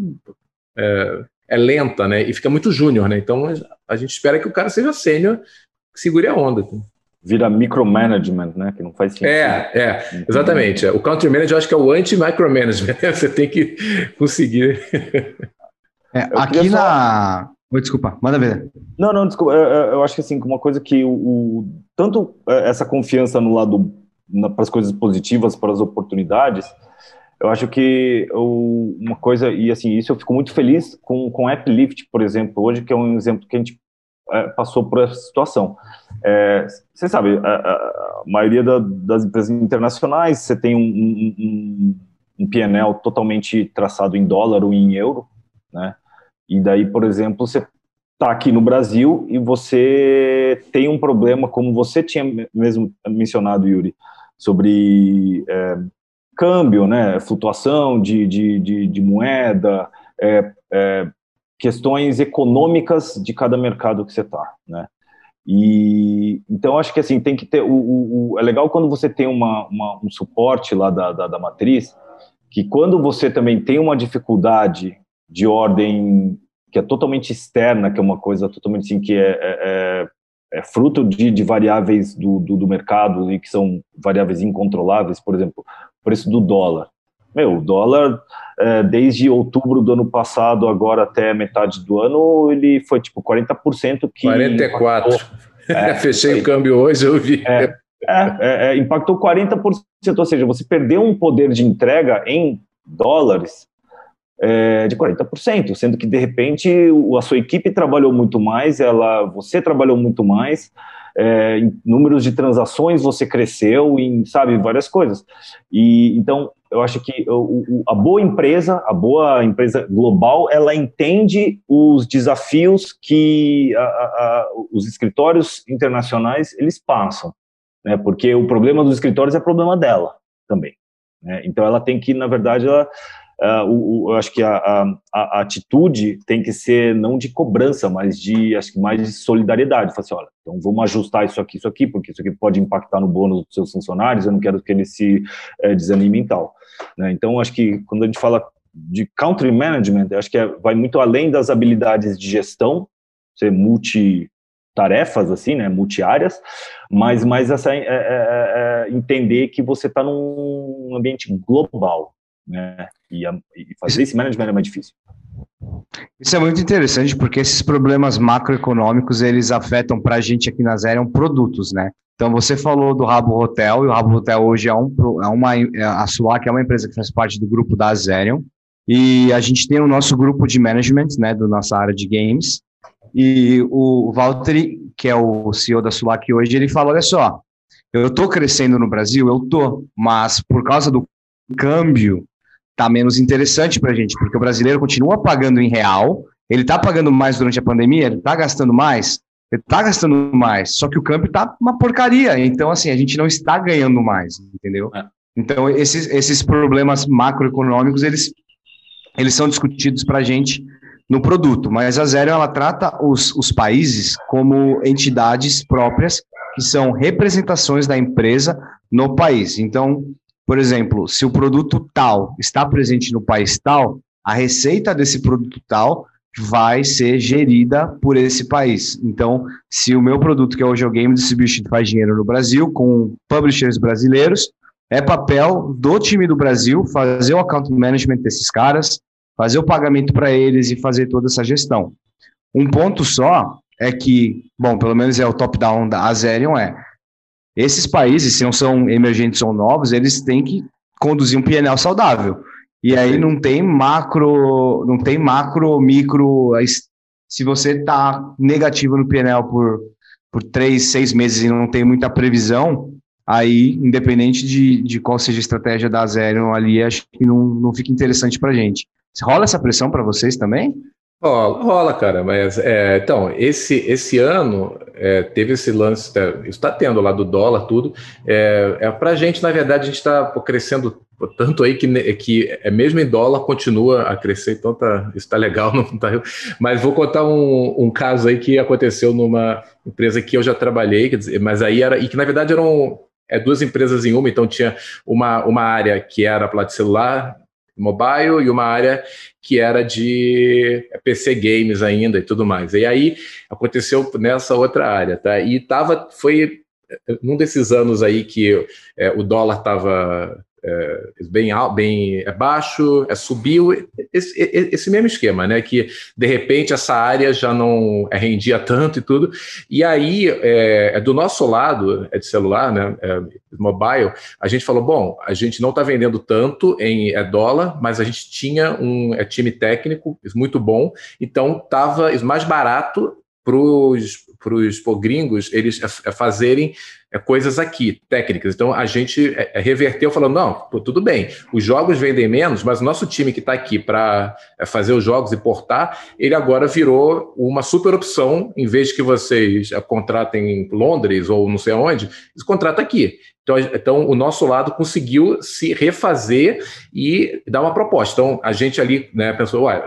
É, é lenta, né? E fica muito júnior, né? Então a gente espera que o cara seja sênior, que segure a onda. Vira micromanagement, né? Que não faz sentido. É, é, exatamente. O country manager eu acho que é o anti-micromanagement. <laughs> Você tem que conseguir. É, aqui só... na. Oi, desculpa, manda ver. Não, não, desculpa. Eu, eu acho que assim, uma coisa que o, o tanto é, essa confiança no lado para as coisas positivas, para as oportunidades, eu acho que eu, uma coisa, e assim, isso eu fico muito feliz com, com Applift, por exemplo, hoje, que é um exemplo que a gente é, passou por essa situação. É, você sabe, a, a maioria da, das empresas internacionais, você tem um, um, um, PNL totalmente traçado em dólar ou em euro, né? E daí, por exemplo, você está aqui no Brasil e você tem um problema, como você tinha mesmo mencionado, Yuri, sobre é, câmbio, né, flutuação de, de, de, de moeda, é, é, questões econômicas de cada mercado que você está, né? E então acho que assim tem que ter o, o, o é legal quando você tem uma, uma, um suporte lá da, da, da matriz que quando você também tem uma dificuldade de ordem que é totalmente externa, que é uma coisa totalmente assim, que é, é, é, é fruto de, de variáveis do, do, do, mercado e que são variáveis incontroláveis, por exemplo, o preço do dólar. Meu, o dólar, é, desde outubro do ano passado, agora até metade do ano, ele foi tipo 40% que. 44%. <laughs> É, Fechei o câmbio hoje, eu vi. É, é, é, impactou 40%, ou seja, você perdeu um poder de entrega em dólares é, de 40%, sendo que de repente a sua equipe trabalhou muito mais, ela, você trabalhou muito mais, é, em números de transações você cresceu, em sabe várias coisas. E então eu acho que a boa empresa, a boa empresa global, ela entende os desafios que a, a, os escritórios internacionais eles passam, né? Porque o problema dos escritórios é problema dela também. Né? Então ela tem que, na verdade, ela Uh, o, o, eu acho que a, a, a, atitude tem que ser não de cobrança, mas de acho que mais de solidariedade. Falar assim, olha, então vamos ajustar isso aqui, isso aqui, porque isso aqui pode impactar no bônus dos seus funcionários. Eu não quero que eles se é, desanimem tal. Né? Então acho que quando a gente fala de country management, acho que é, vai muito além das habilidades de gestão, ser multi tarefas assim, né, multiáreas, mas mais essa é, é, é entender que você está num ambiente global, né? E, a, e fazer esse management é mais difícil. Isso é muito interessante porque esses problemas macroeconômicos eles afetam para a gente aqui na Zerion produtos, né? Então você falou do Rabo Hotel e o Rabo Hotel hoje é, um, é uma é, a Suac é uma empresa que faz parte do grupo da Zerion e a gente tem o nosso grupo de management, né, do nossa área de games e o Valtteri, que é o CEO da Suac hoje, ele fala, olha só, eu estou crescendo no Brasil, eu tô, mas por causa do câmbio tá menos interessante para a gente, porque o brasileiro continua pagando em real, ele está pagando mais durante a pandemia, ele está gastando mais, ele está gastando mais, só que o câmbio está uma porcaria, então assim, a gente não está ganhando mais, entendeu? É. Então esses, esses problemas macroeconômicos, eles, eles são discutidos para a gente no produto, mas a Zero, ela trata os, os países como entidades próprias, que são representações da empresa no país, então por exemplo, se o produto tal está presente no país tal, a receita desse produto tal vai ser gerida por esse país. Então, se o meu produto, que é o Game Distribution, faz dinheiro no Brasil, com publishers brasileiros, é papel do time do Brasil fazer o account management desses caras, fazer o pagamento para eles e fazer toda essa gestão. Um ponto só é que, bom, pelo menos é o top-down da Azerion, é esses países, se não são emergentes ou novos, eles têm que conduzir um PNL saudável. E aí não tem macro, não tem macro, micro. Se você está negativo no PNL por, por três, seis meses e não tem muita previsão, aí, independente de, de qual seja a estratégia da Zero ali, acho que não, não fica interessante para gente. Rola essa pressão para vocês também? Rola, rola, cara, mas é, então, esse, esse ano é, teve esse lance, tá, isso está tendo lá do dólar, tudo. É, é para a gente, na verdade, a gente está crescendo tanto aí que, que é, mesmo em dólar continua a crescer, então tá, isso está legal, <laughs> não tá, mas vou contar um, um caso aí que aconteceu numa empresa que eu já trabalhei, dizer, mas aí era, e que na verdade eram é, duas empresas em uma, então tinha uma, uma área que era placa celular, mobile e uma área que era de PC games ainda e tudo mais. E aí aconteceu nessa outra área, tá? E tava, foi num desses anos aí que é, o dólar estava é, bem, bem é baixo, é, subiu, esse, esse, mesmo esquema, né? Que de repente essa área já não é, rendia tanto e tudo. E aí, é, é do nosso lado, é de celular, né? É, mobile, a gente falou: bom, a gente não está vendendo tanto em é, dólar, mas a gente tinha um é, time técnico muito bom, então estava mais barato para os gringos eles é, é fazerem é, coisas aqui, técnicas. Então a gente é, reverteu falando: não, pô, tudo bem, os jogos vendem menos, mas o nosso time que está aqui para fazer os jogos e portar, ele agora virou uma super opção, em vez de que vocês contratem em Londres ou não sei aonde, eles contratam aqui. Então, então, o nosso lado conseguiu se refazer e dar uma proposta. Então, a gente ali né, pensou: ué,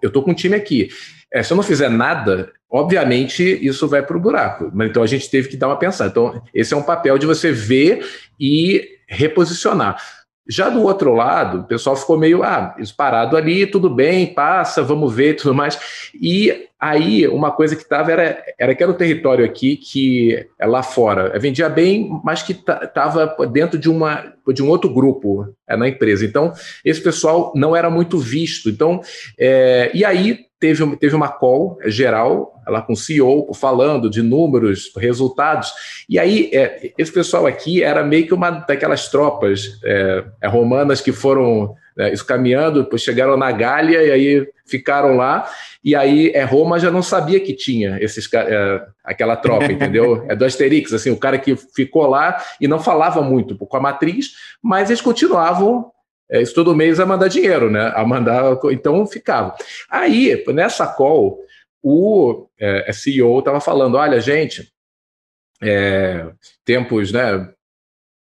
eu estou com um time aqui. É, se eu não fizer nada, obviamente isso vai para o buraco. Mas então a gente teve que dar uma pensada. Então, esse é um papel de você ver e reposicionar. Já do outro lado, o pessoal ficou meio, ah, isso parado ali, tudo bem, passa, vamos ver <laughs> tudo mais. E aí, uma coisa que estava era, era que era um território aqui que é lá fora, vendia bem, mas que estava dentro de, uma, de um outro grupo é, na empresa. Então, esse pessoal não era muito visto. Então, é, e aí teve, teve uma call geral, lá com o CEO, falando de números, resultados. E aí, é, esse pessoal aqui era meio que uma daquelas tropas é, é romanas que foram é, escaminhando, depois chegaram na Gália e aí ficaram lá. E aí, é, Roma já não sabia que tinha esses, é, aquela tropa, entendeu? <laughs> É do Asterix, assim, o cara que ficou lá e não falava muito com a matriz, mas eles continuavam é, isso todo mês a mandar dinheiro, né? A mandar, então ficava. Aí, nessa call, o é, CEO estava falando: olha, gente, é, tempos, né?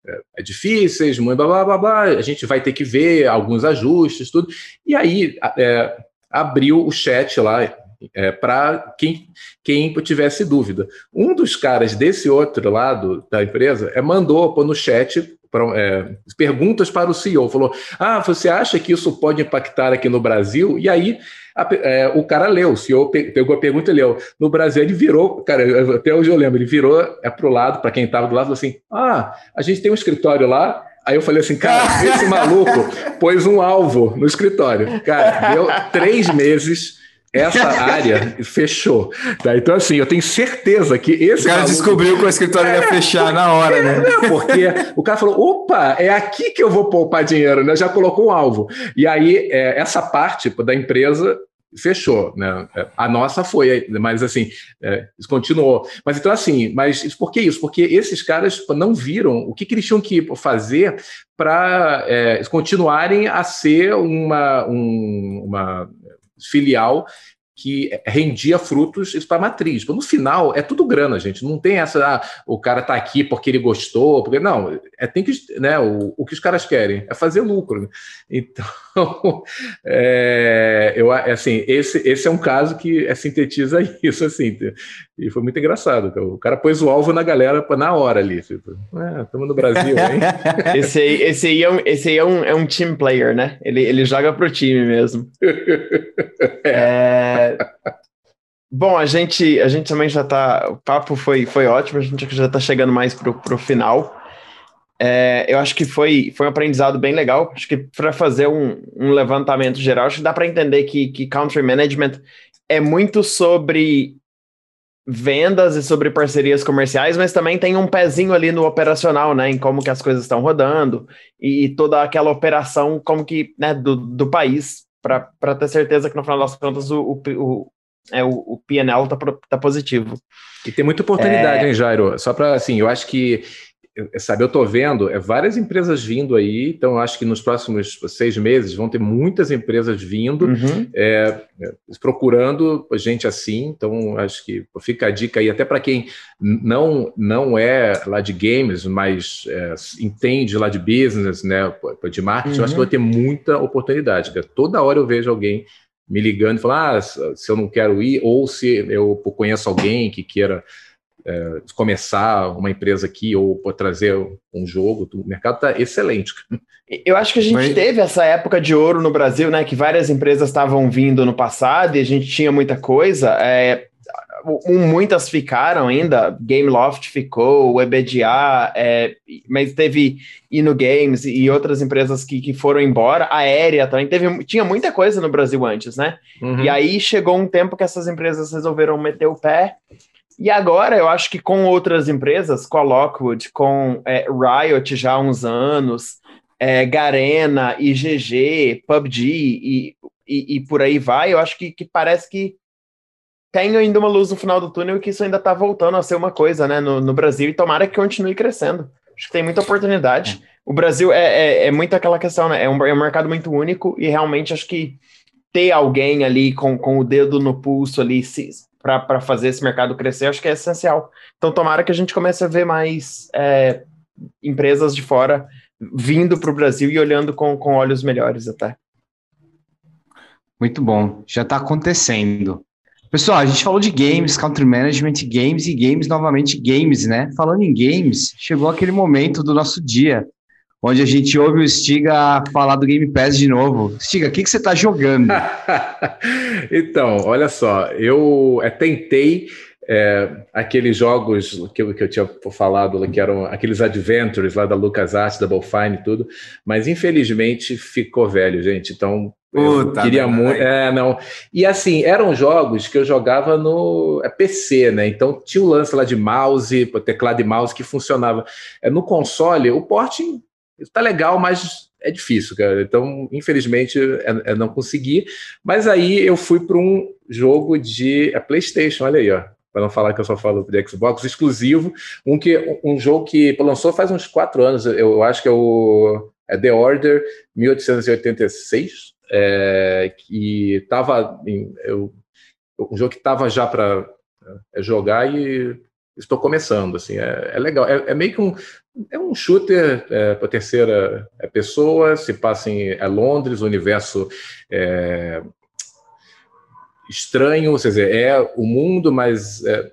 É, é difíceis, muito blá, blá, blá, blá, a gente vai ter que ver alguns ajustes, tudo. E aí é, abriu o chat lá é, para quem, quem tivesse dúvida. Um dos caras desse outro lado da empresa é, mandou pô, no chat é, perguntas para o CEO. Falou: Ah, você acha que isso pode impactar aqui no Brasil? E aí a, é, o cara leu, o CEO pegou a pergunta e leu. No Brasil, ele virou, cara, até hoje eu lembro, ele virou é, para o lado, para quem estava do lado, falou assim: Ah, a gente tem um escritório lá. Aí eu falei assim, cara, esse <laughs> maluco pôs um alvo no escritório. Cara, deu três meses essa área fechou. Tá? Então, assim, eu tenho certeza que esse. O cara maluco... descobriu que o escritório ia fechar na hora, né? Porque o cara falou: opa, é aqui que eu vou poupar dinheiro, né? Já colocou um alvo. E aí, é, essa parte da empresa fechou, né? É, a nossa foi, mas assim, é, continuou. Mas então, assim, mas por que isso? Porque esses caras não viram o que, que eles tinham que fazer para é, continuarem a ser uma, um, uma filial que rendia frutos para a matriz. No final, é tudo grana, gente. Não tem essa, ah, o cara está aqui porque ele gostou, porque não, é tem que, né, o, o que os caras querem é fazer lucro. Então, <laughs> é, eu, assim, esse, esse é um caso que é, sintetiza <laughs> isso, assim, e foi muito engraçado. O cara pôs o alvo na galera na hora ali. Tipo, é, estamos no Brasil, hein? <laughs> esse aí, esse aí, é, um, esse aí é, um, é um team player, né? Ele, ele joga pro time mesmo. é... Bom, a gente, a gente também já tá. O papo foi, foi ótimo, a gente já está chegando mais pro, pro final. É, eu acho que foi, foi um aprendizado bem legal. Acho que para fazer um, um, levantamento geral, acho que dá para entender que, que country management é muito sobre vendas e sobre parcerias comerciais, mas também tem um pezinho ali no operacional, né, em como que as coisas estão rodando e, toda aquela operação como que, né, do, do país, para ter certeza que no final das contas o, o, o é, o, o PNL tá, tá positivo. E tem muita oportunidade, é... hein, Jairo? Só para, assim, eu acho que sabe, eu estou vendo é, várias empresas vindo aí, então acho que nos próximos seis meses vão ter muitas empresas vindo, uhum. é, procurando gente assim, então acho que fica a dica aí, até para quem não, não é lá de games, mas é, entende lá de business, né, de marketing, uhum. acho que vai ter muita oportunidade, toda hora eu vejo alguém me ligando e falando, ah, se eu não quero ir, ou se eu conheço alguém que queira é, começar uma empresa aqui ou trazer um jogo, o mercado está excelente. Eu acho que a gente Mas... teve essa época de ouro no Brasil, né? Que várias empresas estavam vindo no passado e a gente tinha muita coisa. É, muitas ficaram ainda, Gameloft ficou, o EBDA, é, mas teve Ino Games e outras empresas que, que foram embora, a Aérea também, teve, tinha muita coisa no Brasil antes, né? Uhum. E aí chegou um tempo que essas empresas resolveram meter o pé, e agora eu acho que com outras empresas, com a Lockwood, com é, Riot já há uns anos, é, Garena, IGG, PUBG e, e, e, por aí vai, eu acho que, que parece que tem ainda uma luz no final do túnel e que isso ainda está voltando a ser uma coisa, né, no, no, Brasil, e tomara que continue crescendo. Acho que tem muita oportunidade. É. O Brasil é, é, é, muito aquela questão, né, é um, é um mercado muito único e realmente acho que ter alguém ali com, com o dedo no pulso ali para fazer esse mercado crescer, acho que é essencial. Então, tomara que a gente comece a ver mais é, empresas de fora vindo para o Brasil e olhando com, com olhos melhores até. Muito bom, já está acontecendo. Pessoal, a gente falou de games, country management, games e games, novamente games, né? Falando em games, chegou aquele momento do nosso dia, onde a gente ouve o Stiga falar do Game Pass de novo. Stiga, o que, que você está jogando? <laughs> então, olha só, eu é, tentei é, aqueles jogos que eu, que eu tinha falado, que eram aqueles adventures lá da LucasArts, Double Fine e tudo, mas infelizmente ficou velho, gente. Então Puta, queria muito. É, não. E assim, eram jogos que eu jogava no é, PC, né? Então tinha o lance lá de mouse, teclado e mouse que funcionava. É, no console, o porting está legal, mas é difícil, cara. Então, infelizmente, é, é não consegui. Mas aí eu fui para um jogo de é, PlayStation, olha aí, ó. Para não falar que eu só falo de Xbox, exclusivo. Um, que, um jogo que lançou faz uns quatro anos, eu acho que é o é The Order 1886 é, que estava um jogo que estava já para é, jogar e estou começando assim é, é legal é, é, meio que um é um shooter é, para terceira é, pessoa se passa em é Londres o universo é, estranho, ou seja, é o mundo, mas é,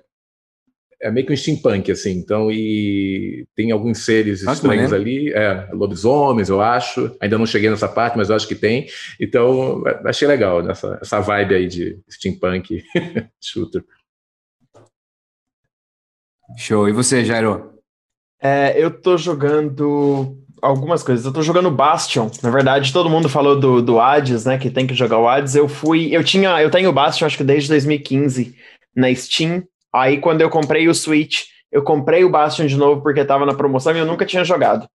é meio que um steampunk, assim, então, e tem alguns seres estranhos ali, é, lobisomens, eu acho, ainda não cheguei nessa parte, mas eu acho que tem, então, achei legal essa, essa vibe aí de steampunk <laughs> shooter. Show, e você, Jairo? É, eu tô jogando algumas coisas. Eu tô jogando Bastion. Na verdade, todo mundo falou do, do Hades, né? Que tem que jogar o Hades. Eu fui. Eu tinha. Eu tenho o Bastion, acho que desde 2015 na Steam. Aí quando eu comprei o Switch, eu comprei o Bastion de novo porque estava na promoção e eu nunca tinha jogado.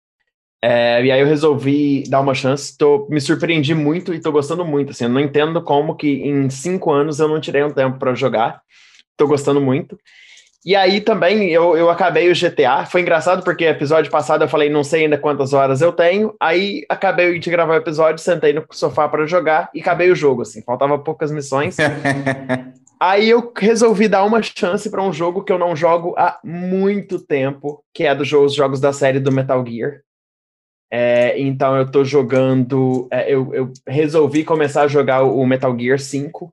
É, e aí eu resolvi dar uma chance. Tô, me surpreendi muito e tô gostando muito. Assim, eu não entendo como que em cinco anos eu não tirei um tempo para jogar. Tô gostando muito. E aí também eu, eu acabei o GTA. Foi engraçado porque episódio passado eu falei não sei ainda quantas horas eu tenho. Aí acabei de gravar o episódio, sentei no sofá para jogar e acabei o jogo. Assim, faltava poucas missões. <laughs> Aí eu resolvi dar uma chance para um jogo que eu não jogo há muito tempo, que é dos jogos, jogos da série do Metal Gear. É, então eu tô jogando. É, eu, eu, resolvi começar a jogar o Metal Gear 5.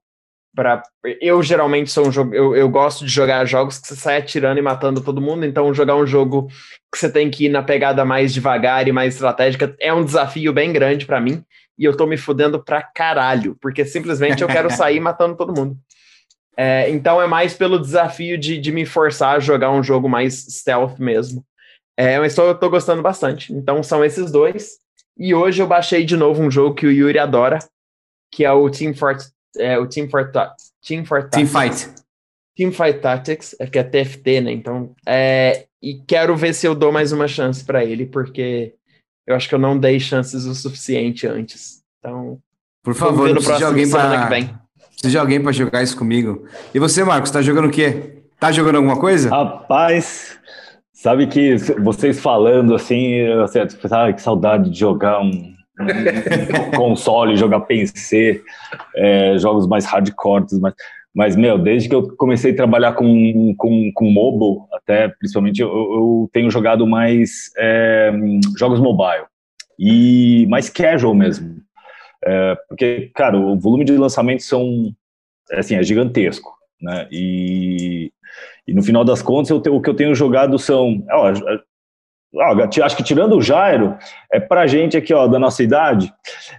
Pra, eu geralmente sou um jogo. Eu, eu gosto de jogar jogos que você sai atirando e matando todo mundo. Então, jogar um jogo que você tem que ir na pegada mais devagar e mais estratégica é um desafio bem grande para mim. E eu tô me fudendo pra caralho, porque simplesmente eu quero <laughs> sair matando todo mundo. É, então é mais pelo desafio de, de me forçar a jogar um jogo mais stealth mesmo. É, mas tô, eu tô gostando bastante. Então são esses dois. E hoje eu baixei de novo um jogo que o Yuri adora, que é o Team Fort, é, o Team Fort, Team Fort Team Fight. Team Fight Tactics, é que é TFT, né? Então, é, e quero ver se eu dou mais uma chance para ele, porque eu acho que eu não dei chances o suficiente antes. Então, por favor, no próximo alguém para Preciso de alguém para jogar isso comigo. E você, Marcos, tá jogando o quê? Tá jogando alguma coisa? Rapaz, sabe que vocês falando assim, você, sabe que saudade de jogar um <laughs> console, jogar PC, é, jogos mais hardcore, mas, mas, meu, desde que eu comecei a trabalhar com, com, com mobile, até principalmente, eu, eu tenho jogado mais é, jogos mobile e mais casual mesmo. É, porque, cara, o volume de lançamentos são, é, assim, é gigantesco, né? E, e no final das contas, eu o que eu tenho jogado são, ó, acho que tirando o Jairo, é pra gente aqui, ó, da nossa idade,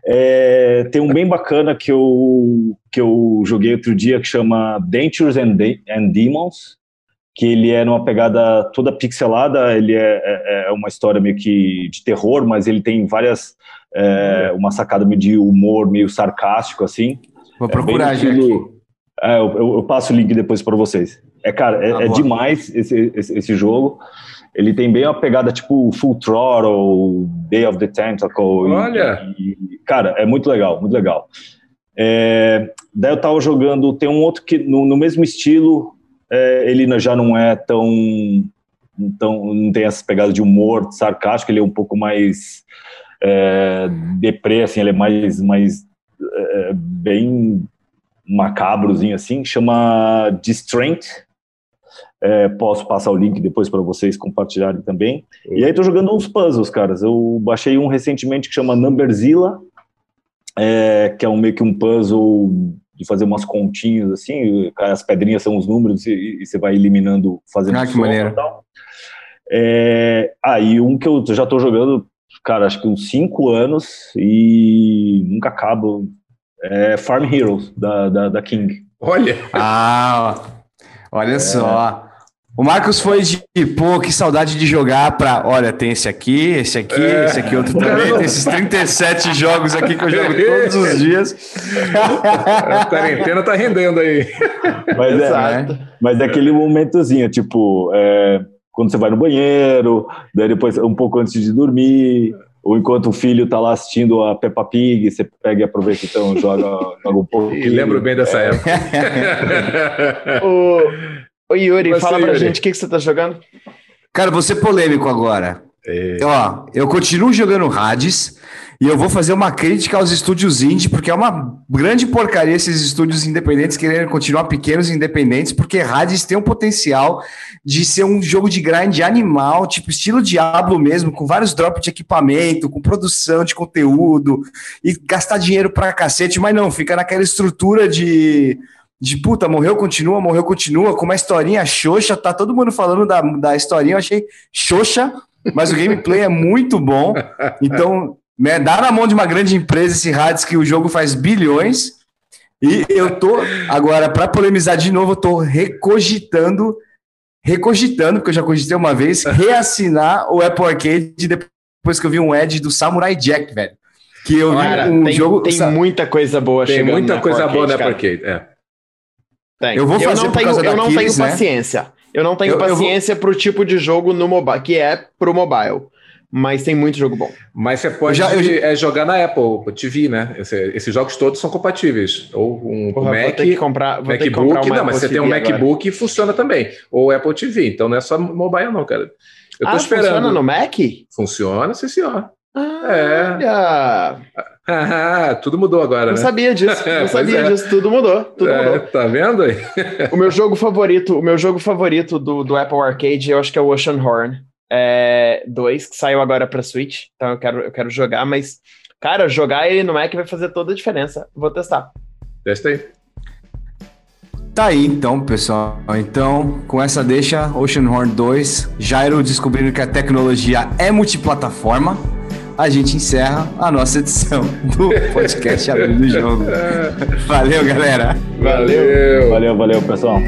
é, tem um bem bacana que eu, que eu joguei outro dia que chama Dentures and, De and Demons, que ele é numa pegada toda pixelada, ele é, é, é, uma história meio que de terror, mas ele tem várias, é, uma sacada meio de humor meio sarcástico, assim. Vou procurar, é aqui. É, eu, eu, passo o link depois para vocês. É, cara, é, tá demais esse, esse, esse, jogo. Ele tem bem uma pegada tipo Full Throttle, Day of the Tentacle. Olha! E, e, cara, é muito legal, muito legal. É, daí eu tava jogando, tem um outro que no, no mesmo estilo, é, ele já não é tão, tão. não tem essa pegada de humor sarcástico, ele é um pouco mais é, deprê, assim, ele é mais, mais é, bem macabrozinho assim, chama Strength. É, posso passar o link depois para vocês compartilharem também. E aí tô jogando uns puzzles, caras. Eu baixei um recentemente que chama Numberzilla, é, que é um, meio que um puzzle de fazer umas continhas assim, as pedrinhas são os números e, e você vai eliminando, fazendo ah, que maneiro. e tal. É, aí ah, um que eu já tô jogando, cara, acho que uns cinco anos e nunca acabo. É Farm Heroes, da, da, da King. Olha! Ah, olha é. só. O Marcos foi de, pô, que saudade de jogar pra. Olha, tem esse aqui, esse aqui, é. esse aqui outro também. Tem esses 37 <laughs> jogos aqui que eu jogo todos os dias. A quarentena tá rendendo aí. Mas é, mas é aquele momentozinho, tipo, é, quando você vai no banheiro, daí depois, um pouco antes de dormir, ou enquanto o filho tá lá assistindo a Peppa Pig, você pega e aproveita então, joga, <laughs> joga um pouco. E lembro bem dessa é. época. <laughs> o, o Yuri, você, fala pra Yuri. gente o que, que você tá jogando. Cara, vou ser polêmico agora. É. Ó, eu continuo jogando Hades e eu vou fazer uma crítica aos estúdios indie, porque é uma grande porcaria esses estúdios independentes querendo continuar pequenos e independentes, porque Hades tem um potencial de ser um jogo de grind animal, tipo estilo Diablo mesmo, com vários drops de equipamento, com produção de conteúdo e gastar dinheiro pra cacete, mas não, fica naquela estrutura de de puta, morreu, continua, morreu, continua, com uma historinha xoxa, tá todo mundo falando da, da historinha, eu achei xoxa, mas o gameplay é muito bom. Então, né, dá na mão de uma grande empresa esse Hades que o jogo faz bilhões. E eu tô, agora, para polemizar de novo, eu tô recogitando, recogitando, porque eu já cogitei uma vez, <laughs> reassinar o Apple Arcade depois que eu vi um ad do Samurai Jack, velho. Que eu Cara, vi um tem, jogo. Tem muita coisa boa Tem muita coisa boa no Apple Arcade, é. Tem. Eu vou fazer eu não tenho, eu não tenho né? paciência. Eu não tenho eu, paciência eu vou... pro tipo de jogo no mobile, que é pro mobile. Mas tem muito jogo bom. Mas você pode já, é, jogar na Apple TV, né? Esse, esses jogos todos são compatíveis. Ou um Porra, Mac, vou ter que comprar, vou MacBook, comprar não, Apple mas você TV tem um MacBook agora. e funciona também. Ou Apple TV. Então não é só mobile, não, cara. Eu tô ah, esperando. Funciona no Mac? Funciona, sim, senhor. Ah, é. Ah, <laughs> tudo mudou agora, não né? sabia disso, <laughs> não sabia é. disso, tudo mudou, tudo é, mudou. Tá vendo aí? o meu jogo favorito, o meu jogo favorito do, do Apple Arcade, eu acho que é o Ocean Horn é, 2, que saiu agora para Switch, então eu quero, eu quero jogar, mas, cara, jogar ele no Mac vai fazer toda a diferença. Vou testar. Testa aí. Tá aí então, pessoal. Então, com essa deixa, Ocean Horn 2, Jairo descobrindo que a tecnologia é multiplataforma a gente encerra a nossa edição do <laughs> podcast Abrindo do Jogo. Valeu, galera. Valeu. Valeu, valeu, pessoal.